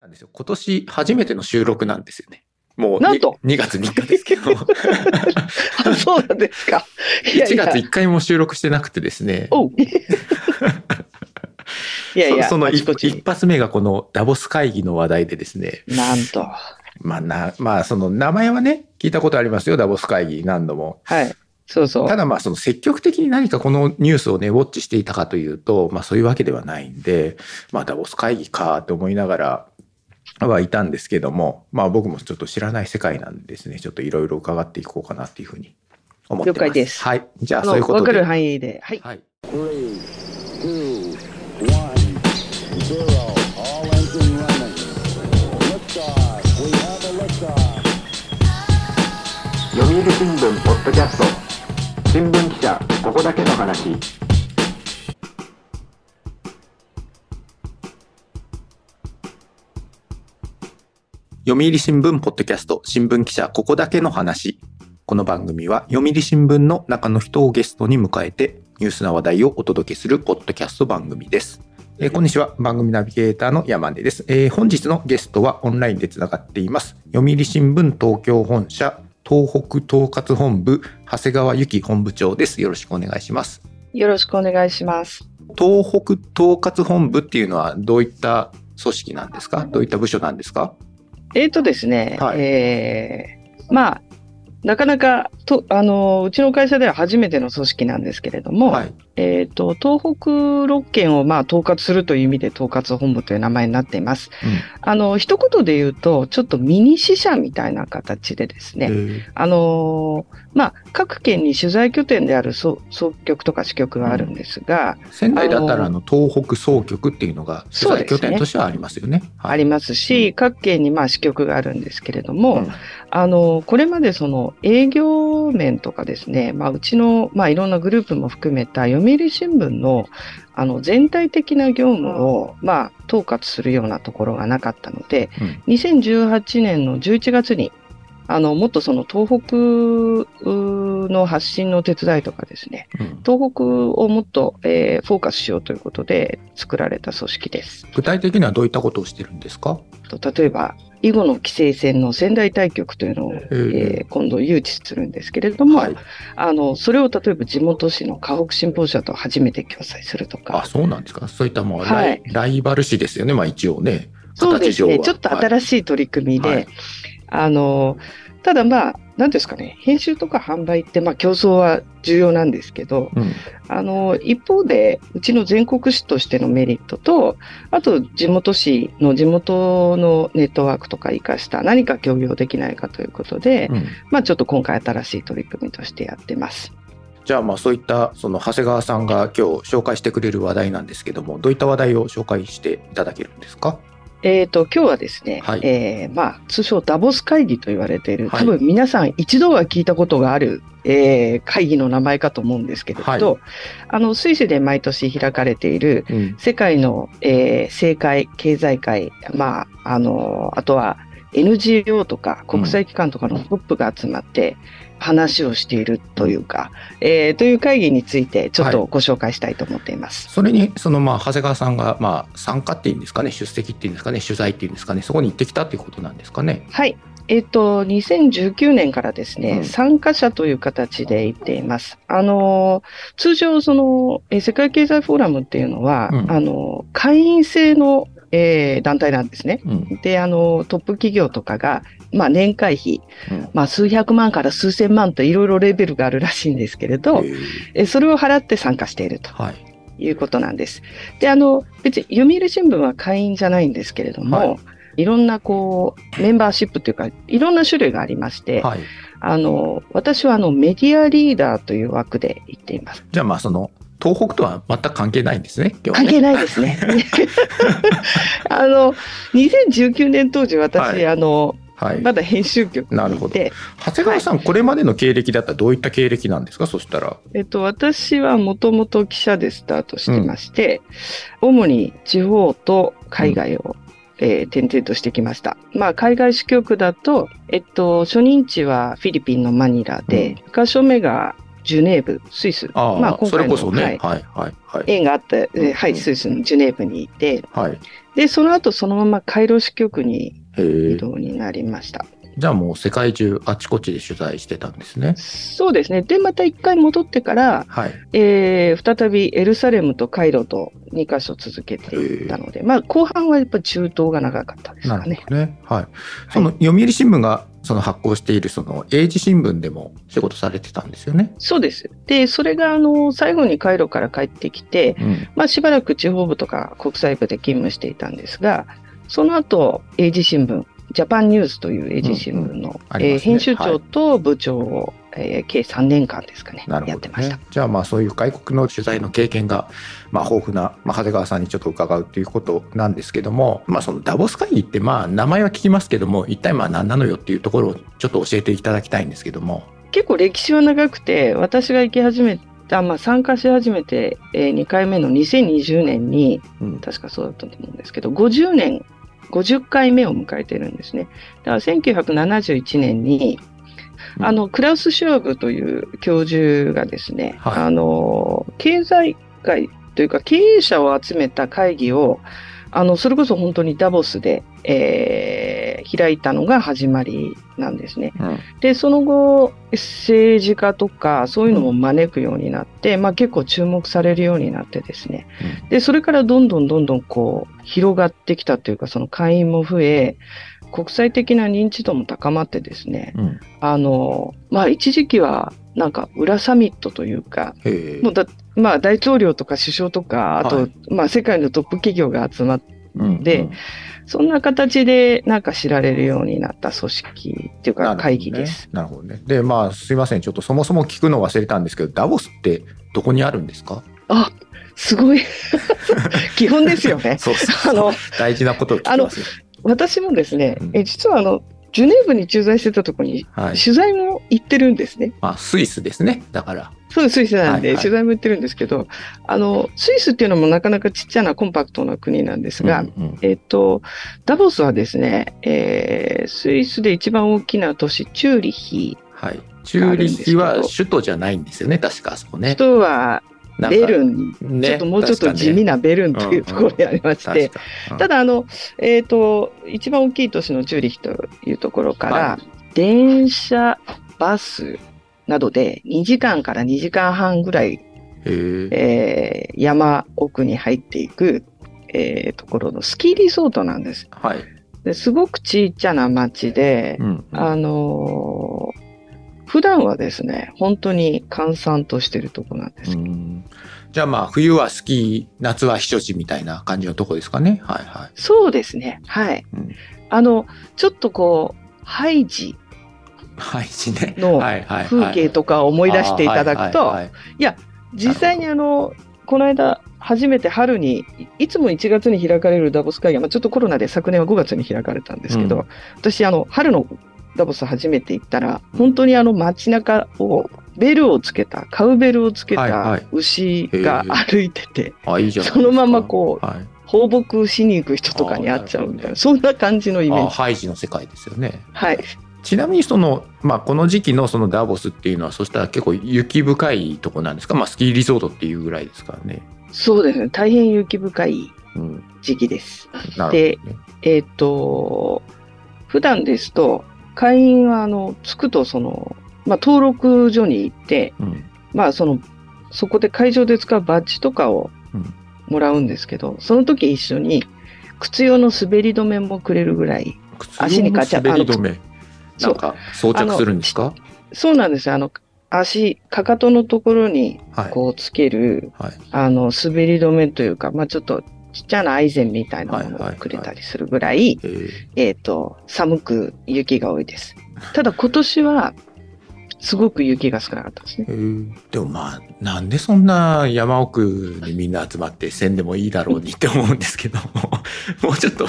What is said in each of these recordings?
なんですよ。今年初めての収録なんですよね。もうなんと 2, 月3日ですけど、あそうなんですか。いや1いや月1回も収録してなくてですね。おういやいや、そその一一発目がこのダボス会議の話題でですね。なんと。まあな、まあその名前はね、聞いたことありますよ、ダボス会議何度も。はい。そうそう。ただまあその積極的に何かこのニュースをね、ウォッチしていたかというと、まあそういうわけではないんで、まあダボス会議かと思いながらはいたんですけども、まあ僕もちょっと知らない。世界なんでですね、ちょっとい。ろい。ろ伺ってい。こうかなってい。うふうに思ってます。了解ですはい。じゃあ、そうい。うことで。わかる範囲で。はい。はい。Three, two, one, zero. All engine running. Liftoff. We have a liftoff. 読売新聞ポッドキャスト新聞記者ここだけの話読売新聞ポッドキャスト新聞記者ここだけの話。この番組は読売新聞の中の人をゲストに迎えてニュースな話題をお届けするポッドキャスト番組です。えーこんにちは。番組ナビゲーターの山根です、えー本日のゲストはオンラインでつながっています。読売新聞東京本社東北統括本部長谷川由紀本部長です。よろしくお願いします。よろしくお願いします。東北統括本部っていうのはどういった組織なんですか？どういった部署なんですか？えーとですね、はいえーまあ、なかなかと、あの、うちの会社では初めての組織なんですけれども、はい。えっ、と、東北6県をまあ統括するという意味で統括本部という名前になっています。あの、一言で言うと、ちょっとミニ支社みたいな形でですね、あのーまあ、各県に取材拠点である総総局とか支局があるんですが、仙台だったらあの東北総局っていうのが取材拠点としてはありますよね。はい。ありますし、各県にまあ支局があるんですけれども、うん。あの、これまでその営業面とかですね、まあ、うちの、まあ、いろんなグループも含めた読売新聞の、あの、全体的な業務を、まあ、統括するようなところがなかったので、うん。2018年の11月に、あの、もっとその東北の発信の手伝いとかですね、うん。東北をもっと、えーフォーカスしようということで作られた組織です。具体的にはどういったことをしてるんですか？と例えば、囲碁の棋聖戦の仙台対局というのを、ええー今度誘致するんですけれども、はい。あのそれを例えば地元紙の河北新報社と初めて共催するとかあ、そうなんですか。そういったもうライ,、はいライバル視ですよね。まあ一応ね。そうですねちょっと新しい取り組みで、はいあのただまあ何ですかね編集とか販売ってまあ競争は重要なんですけどうん。あの一方でうちの全国紙としてのメリットとあと地元紙の地元のネットワークとか生かした何か協業できないかということで、うん。まあちょっと今回新しい取り組みとしてやってます。じゃあまあそういったその長谷川さんが今日紹介してくれる話題なんですけども、どういった話題を紹介していただけるんですか？えー、と今日はですね、はい。えーまあ、通称ダボス会議と言われている、はい。多分皆さん一度は聞いたことがある、えー会議の名前かと思うんですけれど、はい。あのスイスで毎年開かれているうん。世界の、えー政界、経済界、まあ、あのあとは NGO とか国際機関とかのトップが集まって話をしているというか、えーという会議についてちょっとご紹介したいと思っています。それに、そのまあ長谷川さんがまあ参加っていうんですかね、出席っていうんですかね、取材っていうんですかね、そこに行ってきたっていうことなんですかね。はい。えっ、と、2019年からですね、うん参加者という形で行っています。あのー、通常、その、えー世界経済フォーラムっていうのは、うんあのー、会員制の、えー団体なんですね。うん。で、あのー、トップ企業とかが、まあ、年会費、うんまあ、数百万から数千万といろいろレベルがあるらしいんですけれど、えそれを払って参加しているとはい。いうことなんです。で、あの、別に読売新聞は会員じゃないんですけれども、はいいろんなこう、メンバーシップというか、いろんな種類がありまして、はい。あの、私はあの、メディアリーダーという枠で行っています。じゃあまあその、東北とは全く関係ないんですね、ね。関係ないですね。あの、2019年当時私、はいあの、はい。まだ編集局なるほど長谷川さん、これまでの経歴だったらどういった経歴なんですか？そしたら。えっと、私はもともと記者でスタートしてまして、主に地方と海外を、えー転々としてきました。まあ、海外支局だと、えっと、初任地はフィリピンのマニラで、2箇所目がジュネーブ、スイス。ああ、まあ、今それこそね。はいはい、はい、はい。縁があった、えーはい、うんスイスのジュネーブにいて、はい。で、その後そのままカイロ支局にへ移え。動になりました。じゃあもう世界中あちこちで取材してたんですね。そうですね。で、また一回戻ってから、はい。えー再びエルサレムとカイロと2カ所続けていったので、まあ後半はやっぱ中東が長かったですかね。ね。はい。その読売新聞がその発行しているその英字新聞でも仕事されてたんですよね。そうです。で、それがあの、最後にカイロから帰ってきて、うん。まあしばらく地方部とか国際部で勤務していたんですが、その後、英字新聞、ジャパンニュースという英字新聞の、ありますねえー編集長と部長を、えー計3年間ですかね、なるほどやってましたね。。じゃあまあそういう外国の取材の経験がまあ豊富な、まあ、長谷川さんにちょっと伺うということなんですけども、まあそのダボス会議ってまあ名前は聞きますけども、一体まあ何なのよっていうところをちょっと教えていただきたいんですけども。結構歴史は長くて、私が行き始めた、まあ参加し始めて、え2回目の2020年に、うん。確かそうだったと思うんですけど、50年、50回目を迎えてるんですね。だから1971年に、うんあの、クラウス・シュワブという教授がですね、はいあの、経済界というか経営者を集めた会議を、あの、それこそ本当にダボスで、えー開いたのが始まりなんですね。うん。で、その後、政治家とか、そういうのも招くようになって、まあ結構注目されるようになってですね。で、それからどんどんどんどんこう、広がってきたというか、その会員も増え、国際的な認知度も高まってですね、うん。あの、まあ一時期は、なんか裏サミットというか。もうだ、まあ大統領とか首相とか、あと、はいまあ世界のトップ企業が集まって、うんでそんな形でなんか知られるようになった組織っていうか会議です。なるほどね。で、まあ、すいません。ちょっとそもそも聞くの忘れたんですけど、ダボスってどこにあるんですか？あ、すごい。基本ですよね。そうそうあの、大事なことを聞きますよ。私もですねうん、え実はあの、ジュネーブに駐在してたところにはい。取材も行ってるんですね。まあ、スイスですね。だから。そうです、スイスなんで、はいはい取材も行ってるんですけど、あの、スイスっていうのもなかなかちっちゃなコンパクトな国なんですが、うんうんえっと、ダボスはですね、えースイスで一番大きな都市、チューリヒ。はい。チューリヒは首都じゃないんですよね。確かあそこね。人はなんかベルン、ねちょっともうちょっと地味なベルンというところにありまして、確かうんただあの、えっ、と、一番大きい都市のチューリヒというところから、は電車、バスなどで2時間から2時間半ぐらい、へええー山奥に入っていく、えーところのスキーリゾートなんです。はい。ですごくちっちゃな町で、うん。あのー普段はですね、本当に閑散としてるとこなんです。うんじゃあまあ、冬はスキー、夏は避暑地みたいな感じのとこですかね。はいはい。そうですね。はい。うんあの、ちょっとこう、ハイジ。の風景とかを思い出していただくとい、はいはい実際にあの、この間、初めて春に、いいつも1月に開かれるダボス会議は、まあ、ちょっとコロナで昨年は5月に開かれたんですけど、うん私、あの、春のダボス初めて行ったら、本当にあの街中を、ベルをつけた、カウベルをつけた牛が歩いてて、あ、いいじゃない。そのままこうはい、放牧しに行く人とかに会っちゃうみたいな、そんな感じのイメージ。あハイジの世界ですよね。はい。ちなみにその、まあ、この時期のそのダボスっていうのは、そしたら結構雪深いとこなんですか、まあ、スキーリゾートっていうぐらいですからね。そうですね。大変雪深いうん、時期です。なるほどね。えっ、と、普段ですと、会員は、あの、着くと、その、まあ、登録所に行って、うんまあ、その、そこで会場で使うバッジとかをうんもらうんですけど、その時一緒に、靴用の滑り止めもくれるぐらい、足にガチャ滑り止め。そうんなか装着するんですか？そうなんですよ。あの、足、かかとのところに、はい。こう、つける、はい。あの、滑り止めというか、まあ、ちょっと、ちっちゃなアイゼンみたいなものをくれたりするぐらい、えっ、と、寒く雪が多いです。ただ今年は、すごく雪が少なかったですね。えーでもまあ、なんでそんな山奥にみんな集まってせんでもいいだろうにって思うんですけども、もうちょっと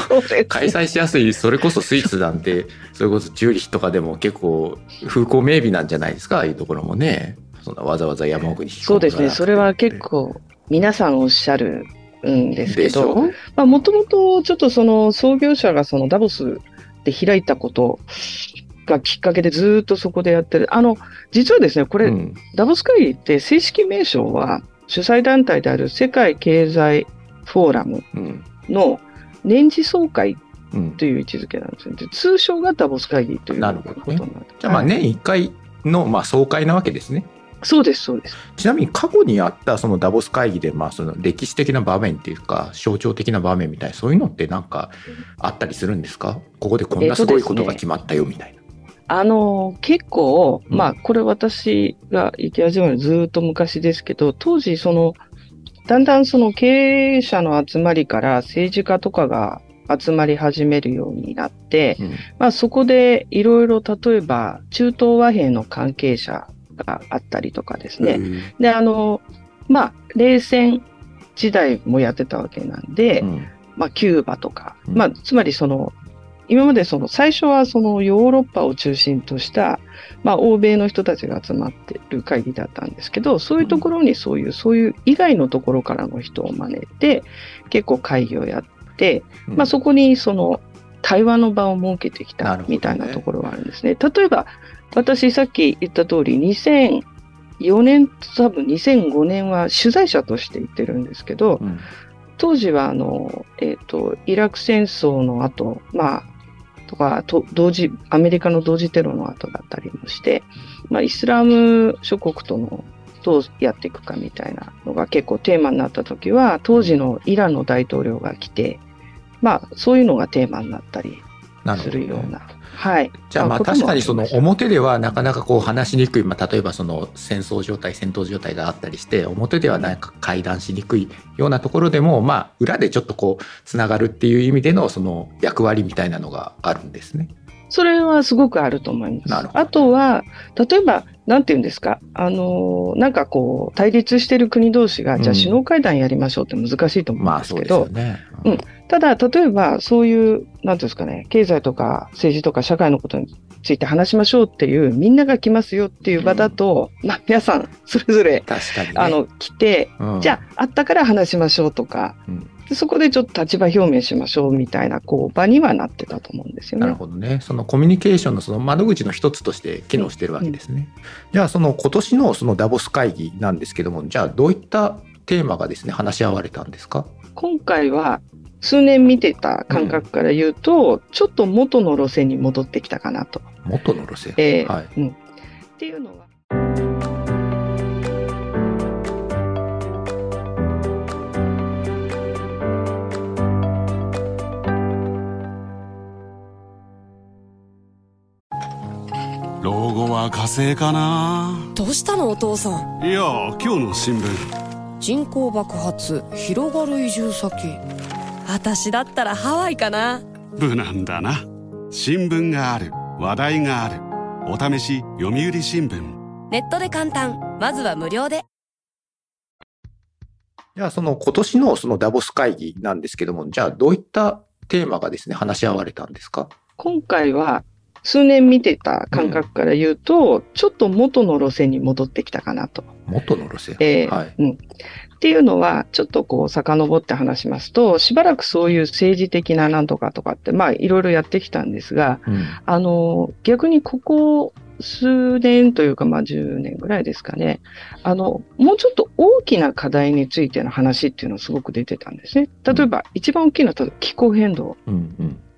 開催しやすい、それこそスイスなんて、それこそチューリヒとかでも結構風光明媚なんじゃないですか、ああいうところもね。そんなわざわざ山奥にそうですね。それは結構皆さんおっしゃるんですけど、まあもともとちょっとその創業者がそのダボスで開いたことがきっかけでずーっとそこでやってる。あの、実はですね、これ、うんダボス会議って正式名称は主催団体である世界経済フォーラムうんの年次総会うん。という位置づけなんですよ。で通称がダボス会議というなるほどねことになってじゃあまあはい年1回のまあ総会なわけですね。そうです、そうです。ちなみに過去にあったそのダボス会議でまあその歴史的な場面っていうか象徴的な場面みたいなそういうのってなんかあったりするんですか？ここでこんなすごいことが決まったよみたいな。あの、結構、うん。まあ、これ私が行き始めるずーっと昔ですけど、当時、その、だんだんその経営者の集まりから政治家とかが集まり始めるようになって、うん。まあ、そこでいろいろ例えば中東和平の関係者があったりとかですね。で、あの、まあ、冷戦時代もやってたわけなんで、うん。まあ、キューバとか、うん。まあ、つまりその、今までその、最初はそのヨーロッパを中心とした、まあ、欧米の人たちが集まってる会議だったんですけど、そういうところにそういう、そういう以外のところからの人を招いて、結構会議をやって、まあ、そこにその、対話の場を設けてきたみたいなところはあるんですね。例えば、私さっき言った通り、2004年と多分2005年は取材者として行ってるんですけど、うん。当時はあの、えっ、と、イラク戦争の後、まあ、とか、と同時、アメリカの同時テロの後だったりもして、まあ、イスラム諸国とのどうやっていくかみたいなのが結構テーマになった時は、当時のイランの大統領が来て、まあ、そういうのがテーマになったりすなるような。はい。じゃあまあ確かにその表ではなかなかこう話しにくい、まあ、例えばその戦争状態戦闘状態があったりして表ではなんか会談しにくいようなところでもまあ裏でちょっとこうつながるっていう意味でのその役割みたいなのがあるんですね。それはすごくあると思います。なるほどあとは、例えば、なんて言うんですか、あのーなんかこう、対立してる国同士が、じゃあうん首脳会談やりましょうって難しいと思うんまあですけど、そうですよね。うんただ、例えば、そういう、なんていうんですかね、経済とか政治とか社会のことについて話しましょうっていう、みんなが来ますよっていう場だと、まあ、皆さん、それぞれ、ね。あの、来て、うんじゃあ、あったから話しましょうとか、うんでそこでちょっと立場表明しましょうみたいな、こう、場にはなってたと思うんですよなるね。ほどね。そのコミュニケーションのその窓口の一つとして機能してるわけですね。じゃあその今年のそのダボス会議なんですけども、じゃあどういったテーマがですね、話し合われたんですか？今回は数年見てた感覚から言うと、ちょっと元の路線に戻ってきたかなと。元の路線？えーはい。うん、っていうのは。老後は火星かな？どうしたのお父さん？いや今日の新聞人口爆発広がる移住先私だったらハワイかな。無難だな。新聞がある。話題がある。お試し読売新聞。ネットで簡単。まずは無料で。じゃあその今年のそのダボス会議なんですけども、じゃあどういったテーマがですね、話し合われたんですか？今回は数年見てた感覚から言うと、ちょっと元の路線に戻ってきたかなと。元の路線？えーはい。うん、っていうのは、ちょっとこう遡って話しますと、しばらくそういう政治的ななんとかとかって、まあいろいろやってきたんですが、うんあの、逆にここ数年というか、まあ10年ぐらいですかね。あの、もうちょっと大きな課題についての話っていうのがすごく出てたんですね。例えば、一番大きいのは気候変動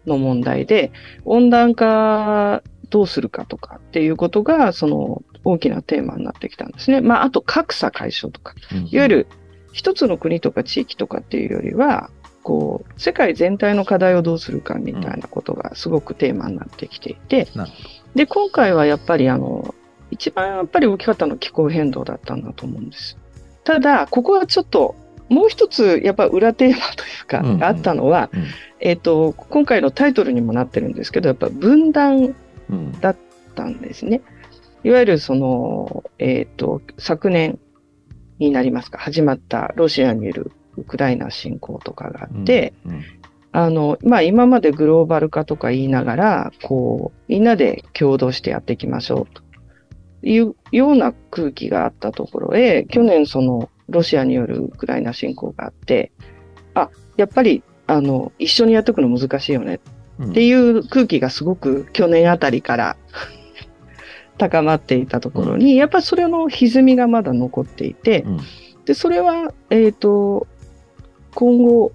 の問題で、温暖化どうするかとかっていうことが、その大きなテーマになってきたんですね。まあ、あと格差解消とか。うんいわゆる一つの国とか地域とかっていうよりは、こう、世界全体の課題をどうするかみたいなことがすごくテーマになってきていて、で、今回はやっぱりあの、一番やっぱり大きかったのは気候変動だったんだと思うんです。ただ、ここはちょっと、もう一つやっぱ裏テーマというか、うん。うんあったのは、うん。えっ、と、今回のタイトルにもなってるんですけど、やっぱ分断うん。だったんですね。いわゆるその、えっ、と、昨年になりますか、始まったロシアによるウクライナ侵攻とかがあって、うんあの、まあ、今までグローバル化とか言いながら、こう、みんなで共同してやっていきましょうというような空気があったところへ、去年そのロシアによるウクライナ侵攻があって、あ、やっぱり、あの、一緒にやっていくの難しいよねうんっていう空気がすごく去年あたりから高まっていたところに、やっぱりそれの歪みがまだ残っていて、うんで、それは、えっ、と、今後、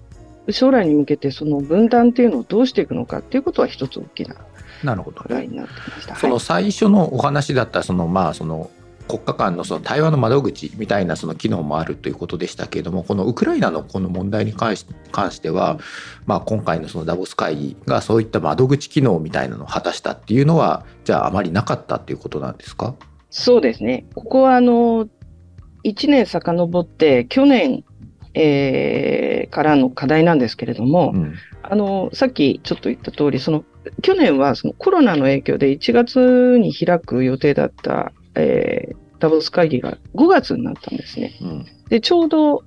将来に向けてその分断っていうのをどうしていくのかっていうことは一つ大きななるほどね。課題になってました。そのはい最初のお話だったそのまあその国家間のその対話の窓口みたいなその機能もあるということでしたけれどもこのウクライナのこの問題に関し関しては、まあ、今回のそのダボス会議がそういった窓口機能みたいなのを果たしたっていうのはじゃああまりなかったっていうことなんですか？そうですね。ここはあの、1年遡って去年、えーからの課題なんですけれども、うんあの、さっきちょっと言った通り、その、去年はそのコロナの影響で1月に開く予定だった、えーダボス会議が5月になったんですね。うんで、ちょうど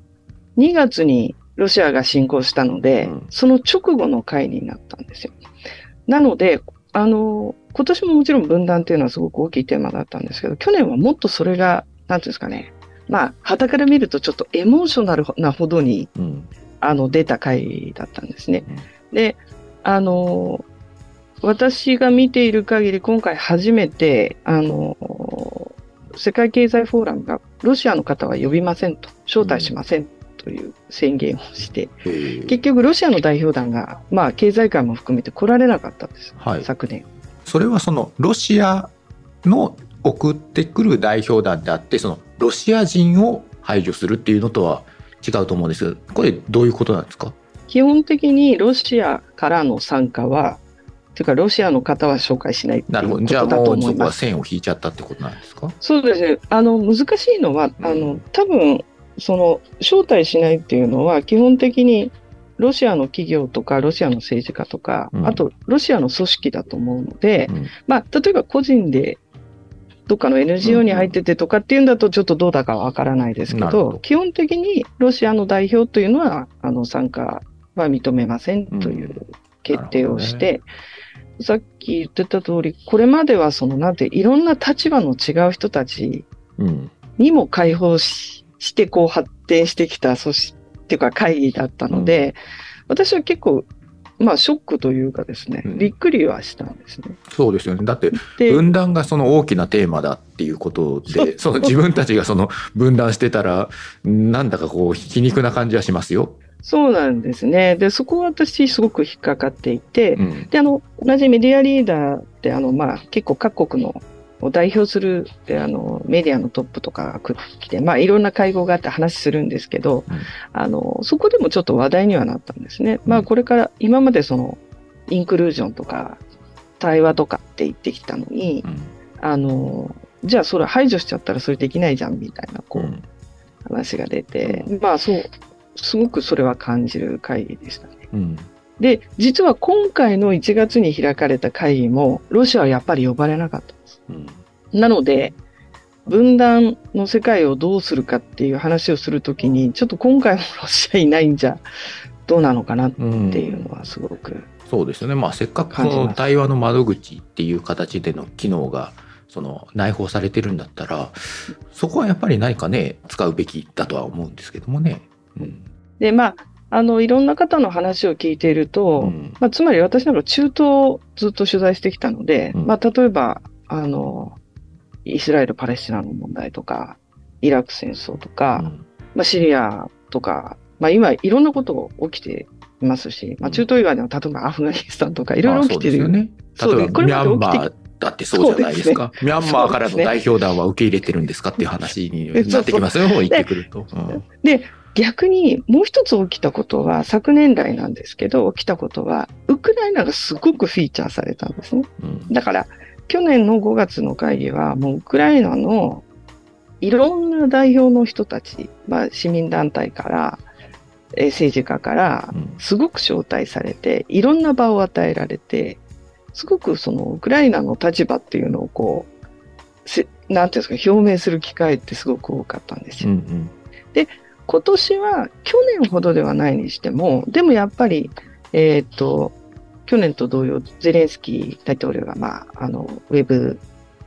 2月にロシアが侵攻したので、うんその直後の会になったんですよ。なので、あの、今年ももちろん分断っていうのはすごく大きいテーマだったんですけど、去年はもっとそれが、なんていうんですかね、まあ、旗から見るとちょっとエモーショナルなほどに、うんあの、出た回だったんですねうん。で、あの、私が見ている限り、今回初めて、あの、世界経済フォーラムがロシアの方は呼びませんと、招待しませんという宣言をして、へえ。結局ロシアの代表団が、まあ、経済界も含めて来られなかったんです、はい。昨年。それはそのロシアの送ってくる代表団であってそのロシア人を排除するっていうのとは違うと思うんですけどこれどういうことなんですか？基本的にロシアからの参加は、というかロシアの方は紹介しないなるほど。じゃあもうそこは。線を引いちゃったってことなんですか？そうですね。あの、難しいのは、あの、多分、その、招待しないっていうのは、基本的に、ロシアの企業とか、ロシアの政治家とか、うん。あと、ロシアの組織だと思うので、うん。まあ、例えば個人で、どっかの NGO に入っててとかっていうんだと、ちょっとどうだかわからないですけどど、基本的にロシアの代表というのは、あの、参加は認めませんという決定をして、さっき言ってた通り、これまではその、なんて、いろんな立場の違う人たちうん。にも解放しして、こう発展してきた組織っていうか会議だったので、私は結構、まあショックというかですね、うん。びっくりはしたんですね。そうですよね。だってで、分断がその大きなテーマだっていうことでその自分たちがその分断してたらなんだかこう皮肉な感じはしますよ。そうなんですね。で、そこは私すごく引っかかっていて、うん。で、あの、同じメディアリーダーって、あの、まあ、結構各国のを代表する、えあの、メディアのトップとかが来て、まあ、いろんな会合があって話するんですけど、うん。あの、そこでもちょっと話題にはなったんですね。まあ、うん。これから、今までその、インクルージョンとか、対話とかって言ってきたのに、うん。あの、じゃあそれ排除しちゃったらそれできないじゃんみたいな、こう、うん。話が出て、まあ、そう、すごくそれは感じる会議でしたね。うんで、実は今回の1月に開かれた会議も、ロシアはやっぱり呼ばれなかったんです。うんなので、分断の世界をどうするかっていう話をするときに、ちょっと今回もロシアいないんじゃどうなのかなってうんいうのはすごく。そうですよね、まあ、せっかくこの対話の窓口っていう形での機能がその内包されてるんだったらそこはやっぱり何かね使うべきだとは思うんですけどもね。うんで、まあ、あの、いろんな方の話を聞いていると、うん。まあ、つまり私なんか中東をずっと取材してきたので、うん。まあ、例えば、あの、イスラエル・パレスチナの問題とか、イラク戦争とか、まあ、シリアとか、まあ、今いろんなことが起きていますし、まあ、中東以外でも例えばアフガニスタンとかいろいろ起きてる。まあそうですよね。そう例えばミでこれまでャンマ起きて。ーだってそうじゃないですか。ミャンマーからの代表団は受け入れてるんですかっていう話になってきますよ、言ってくると。うん。で、逆にもう一つ起きたことは、昨年来なんですけど、起きたことは、ウクライナがすごくフィーチャーされたんですね。うんだから、去年の5月の会議は、もうウクライナのいろんな代表の人たち、まあ、市民団体から、えー政治家からうん、すごく招待されて、いろんな場を与えられて、すごくそのウクライナの立場っていうのをこう、せなんていうんですか、表明する機会ってすごく多かったんですよ。うんうん今年は去年ほどではないにしても、でもやっぱり、えーっと、去年と同様、ゼレンスキー大統領が、まあ、あの、ウェブ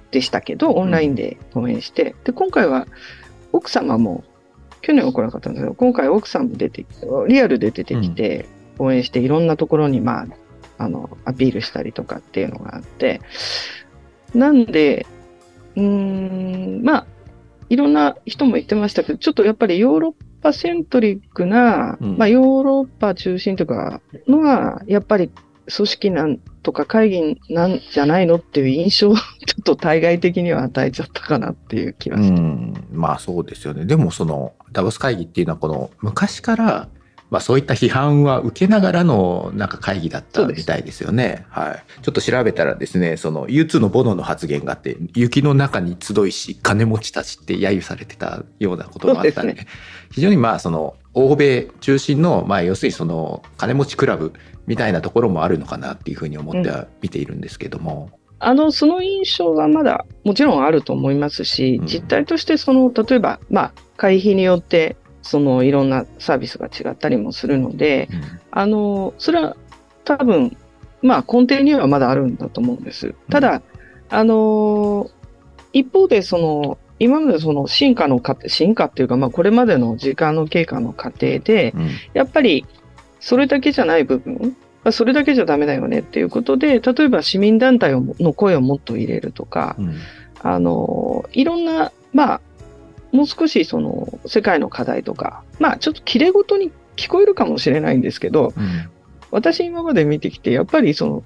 でしたけど、オンラインで応援して、で、今回は奥様も、去年は来なかったんですけど、今回奥さんも出てきて、リアルで出てきて、応援して、いろんなところに、まあ、あの、アピールしたりとかっていうのがあって、なんで、うーん、まあ、いろんな人も言ってましたけど、ちょっとやっぱりヨーロッパセントリックな、うんまあ、ヨーロッパ中心とかのは、やっぱり組織なんとか会議なんじゃないのっていう印象をちょっと対外的には与えちゃったかなっていう気がうして。ん、まあそうですよね。でもそのダボス会議っていうのはこの昔から、まあそういった批判は受けながらのなんか会議だったみたいですよね。はい。ちょっと調べたらですね、その U2 のボノの発言があって、雪の中に集いし、金持ちたちって揶揄されてたようなこともあったんで、そうです非常にまあその欧米中心の、まあ要するにその金持ちクラブみたいなところもあるのかなっていうふうに思っては見ているんですけども。あの、その印象はまだもちろんあると思いますしうん、実態としてその、例えば、まあ、会費によって、そのいろんなサービスが違ったりもするので、あの、それは多分、まあ根底にはまだあるんだと思うんです。ただ、あの、一方でその、今までその進化の過程、進化っていうか、まあこれまでの時間の経過の過程で、うん。やっぱりそれだけじゃない部分、まあそれだけじゃダメだよねっていうことで、例えば市民団体をの声をもっと入れるとか、うん。あの、いろんな、まあ、もう少しその世界の課題とか、まあちょっと綺麗事に聞こえるかもしれないんですけど、うん。私今まで見てきて、やっぱりその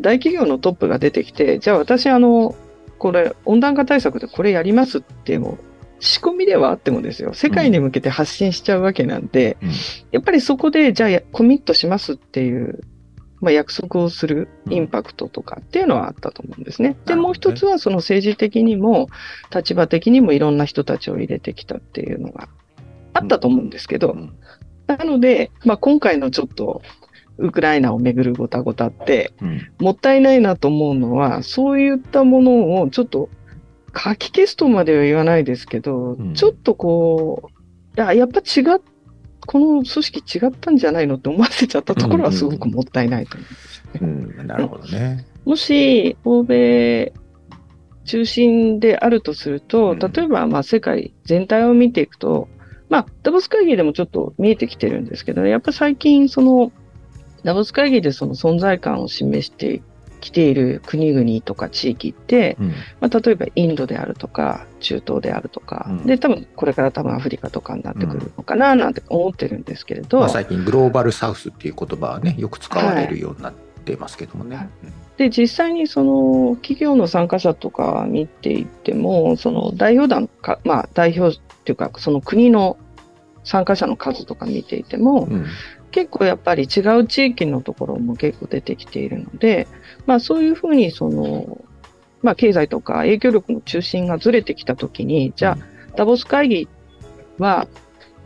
大企業のトップが出てきて、じゃあ私あの、これ温暖化対策でこれやりますっても、仕込みではあってもですよ、世界に向けて発信しちゃうわけなんで、うん。やっぱりそこで、じゃあやコミットしますっていう、まあ、約束をするインパクトとかっていうのはあったと思うんですね。で、もう一つはその政治的にも、立場的にもいろんな人たちを入れてきたっていうのがあったと思うんですけど、うん。なので、まあ、今回のちょっと、ウクライナをめぐるごたごたって、うん。もったいないなと思うのは、そういったものをちょっと書き消すとまでは言わないですけど、うん。ちょっとこう、やっぱ違っ、この組織違ったんじゃないのって思わせちゃったところはすごくもったいないと思う。うん、なるほどね。もし、欧米中心であるとすると、うん例えば、まあ、世界全体を見ていくと、まあ、ダボス会議でもちょっと見えてきてるんですけど、やっぱ最近、その、ダボス会議でその存在感を示してきている国々とか地域って、うん。まあ、例えばインドであるとか、中東であるとか、うん。で、多分これから多分アフリカとかになってくるのかな、なんて思ってるんですけれど、まあ、最近グローバルサウスっていう言葉はねよく使われるようになってますけどもね。はい。で、実際にその企業の参加者とか見ていても、その代表団か、まあ代表っていうか、その国の参加者の数とか見ていても、うん結構やっぱり違う地域のところも結構出てきているので、まあそういうふうにその、まあ経済とか影響力の中心がずれてきたときに、じゃあダボス会議は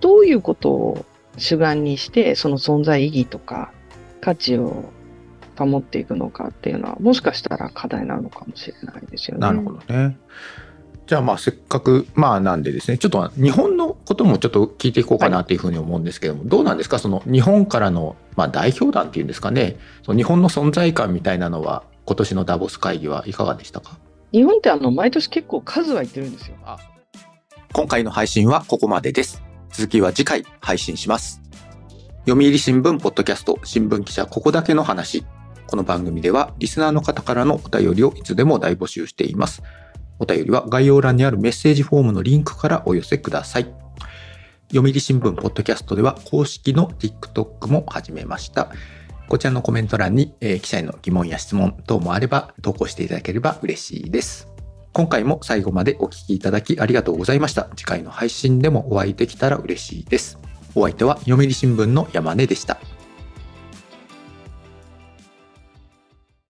どういうことを主眼にして、その存在意義とか価値を保っていくのかっていうのは、もしかしたら課題なのかもしれないですよね。なるほどね。じゃあまあせっかくまあなんでですねちょっと日本のこともちょっと聞いていこうかなというふうに思うんですけども、どうなんですか？その日本からのまあ代表団っていうんですかね？その日本の存在感みたいなのは今年のダボス会議はいかがでしたか？日本ってあの、毎年結構数は言ってるんですよ。今回の配信はここまでです。続きは次回配信します。読売新聞ポッドキャスト新聞記者ここだけの話。この番組ではリスナーの方からのお便りをいつでも大募集しています。お便りは概要欄にあるメッセージフォームのリンクからお寄せください。読売新聞ポッドキャストでは公式の TikTok も始めました。こちらのコメント欄に、えー記者への疑問や質問等もあれば投稿していただければ嬉しいです。今回も最後までお聞きいただきありがとうございました。次回の配信でもお会いできたら嬉しいです。お相手は読売新聞の山根でした。